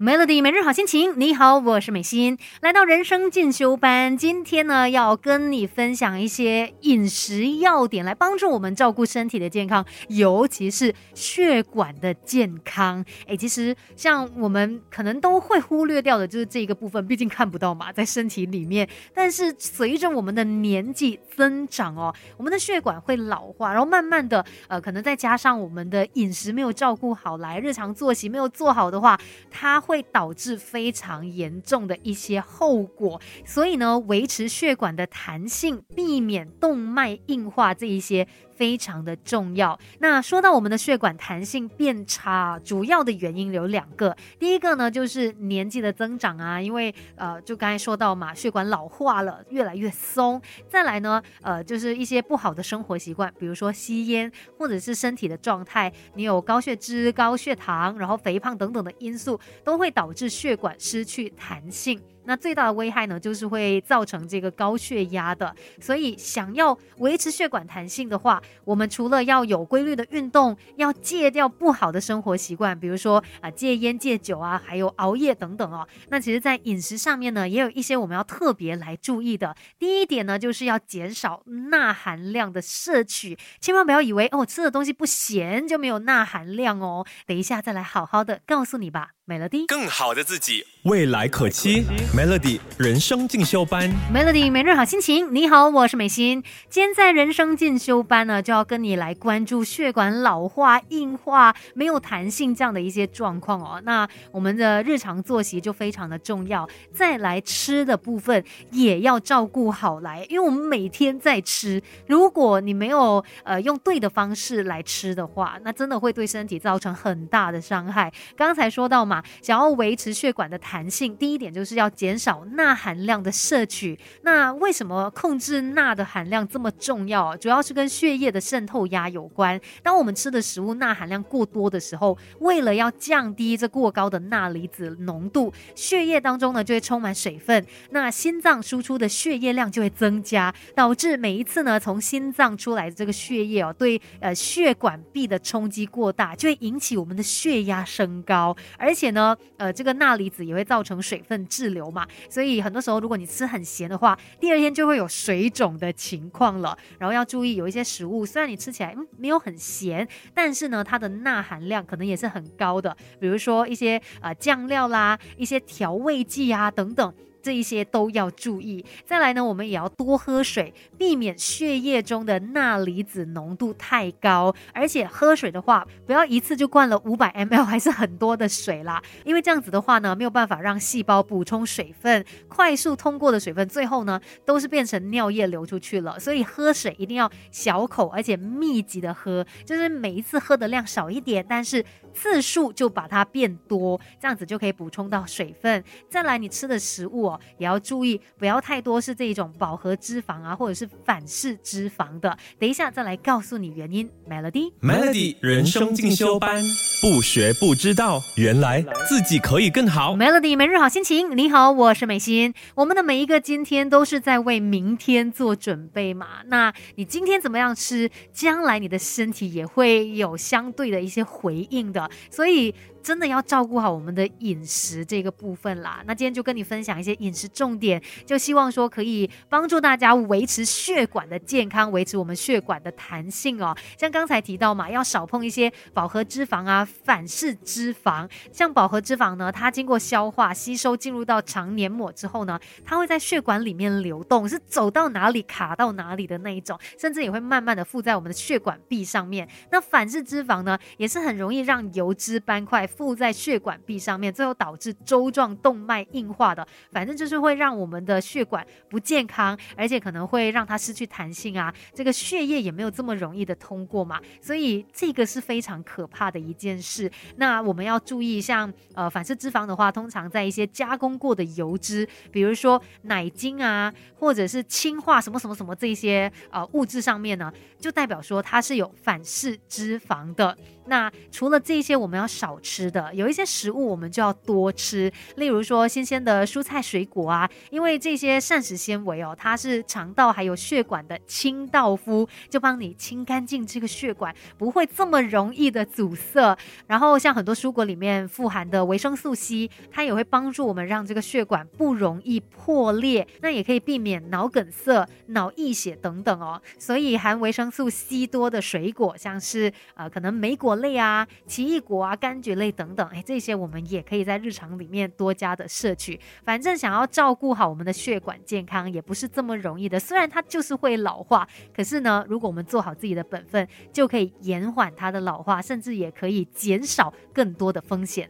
Melody 每日好心情，你好，我是美心，来到人生进修班，今天呢要跟你分享一些饮食要点，来帮助我们照顾身体的健康，尤其是血管的健康。哎，其实像我们可能都会忽略掉的，就是这个部分，毕竟看不到嘛，在身体里面。但是随着我们的年纪增长哦，我们的血管会老化，然后慢慢的，呃，可能再加上我们的饮食没有照顾好，来日常作息没有做好的话，它。会导致非常严重的一些后果，所以呢，维持血管的弹性，避免动脉硬化这一些。非常的重要。那说到我们的血管弹性变差，主要的原因有两个。第一个呢，就是年纪的增长啊，因为呃，就刚才说到嘛，血管老化了，越来越松。再来呢，呃，就是一些不好的生活习惯，比如说吸烟，或者是身体的状态，你有高血脂、高血糖，然后肥胖等等的因素，都会导致血管失去弹性。那最大的危害呢，就是会造成这个高血压的。所以，想要维持血管弹性的话，我们除了要有规律的运动，要戒掉不好的生活习惯，比如说啊戒烟戒酒啊，还有熬夜等等哦。那其实，在饮食上面呢，也有一些我们要特别来注意的。第一点呢，就是要减少钠含量的摄取，千万不要以为哦吃的东西不咸就没有钠含量哦。等一下再来好好的告诉你吧。Melody，更好的自己，未来可期。Melody 人生进修班，Melody 每日好心情。你好，我是美心。今天在人生进修班呢，就要跟你来关注血管老化、硬化、没有弹性这样的一些状况哦。那我们的日常作息就非常的重要，再来吃的部分也要照顾好来，因为我们每天在吃，如果你没有呃用对的方式来吃的话，那真的会对身体造成很大的伤害。刚才说到嘛。想要维持血管的弹性，第一点就是要减少钠含量的摄取。那为什么控制钠的含量这么重要？主要是跟血液的渗透压有关。当我们吃的食物钠含量过多的时候，为了要降低这过高的钠离子浓度，血液当中呢就会充满水分，那心脏输出的血液量就会增加，导致每一次呢从心脏出来的这个血液哦，对呃血管壁的冲击过大，就会引起我们的血压升高，而且。且呢，呃，这个钠离子也会造成水分滞留嘛，所以很多时候如果你吃很咸的话，第二天就会有水肿的情况了。然后要注意，有一些食物虽然你吃起来嗯没有很咸，但是呢它的钠含量可能也是很高的，比如说一些呃酱料啦、一些调味剂啊等等。这一些都要注意。再来呢，我们也要多喝水，避免血液中的钠离子浓度太高。而且喝水的话，不要一次就灌了五百 ml，还是很多的水啦。因为这样子的话呢，没有办法让细胞补充水分，快速通过的水分，最后呢都是变成尿液流出去了。所以喝水一定要小口，而且密集的喝，就是每一次喝的量少一点，但是次数就把它变多，这样子就可以补充到水分。再来，你吃的食物。也要注意，不要太多是这种饱和脂肪啊，或者是反式脂肪的。等一下再来告诉你原因。Melody，Melody 人生进修班，不学不知道，原来自己可以更好。Melody 每日好心情，你好，我是美心。我们的每一个今天都是在为明天做准备嘛？那你今天怎么样吃，将来你的身体也会有相对的一些回应的。所以。真的要照顾好我们的饮食这个部分啦。那今天就跟你分享一些饮食重点，就希望说可以帮助大家维持血管的健康，维持我们血管的弹性哦。像刚才提到嘛，要少碰一些饱和脂肪啊、反式脂肪。像饱和脂肪呢，它经过消化吸收进入到肠黏膜之后呢，它会在血管里面流动，是走到哪里卡到哪里的那一种，甚至也会慢慢的附在我们的血管壁上面。那反式脂肪呢，也是很容易让油脂斑块。附在血管壁上面，最后导致粥状动脉硬化的，反正就是会让我们的血管不健康，而且可能会让它失去弹性啊，这个血液也没有这么容易的通过嘛，所以这个是非常可怕的一件是。那我们要注意，像呃反式脂肪的话，通常在一些加工过的油脂，比如说奶精啊，或者是氢化什么什么什么这些呃物质上面呢，就代表说它是有反式脂肪的。那除了这些，我们要少。吃的，有一些食物我们就要多吃，例如说新鲜的蔬菜水果啊，因为这些膳食纤维哦，它是肠道还有血管的清道夫，就帮你清干净这个血管，不会这么容易的阻塞。然后像很多蔬果里面富含的维生素 C，它也会帮助我们让这个血管不容易破裂，那也可以避免脑梗塞、脑溢血等等哦。所以含维生素 C 多的水果，像是呃可能莓果类啊、奇异果啊、柑橘类等等，哎，这些我们也可以在日常里面多加的摄取。反正想要照顾好我们的血管健康，也不是这么容易的。虽然它就是会老化，可是呢，如果我们做好自己的本分，就可以延缓它的老化，甚至也可以减少更多的风险。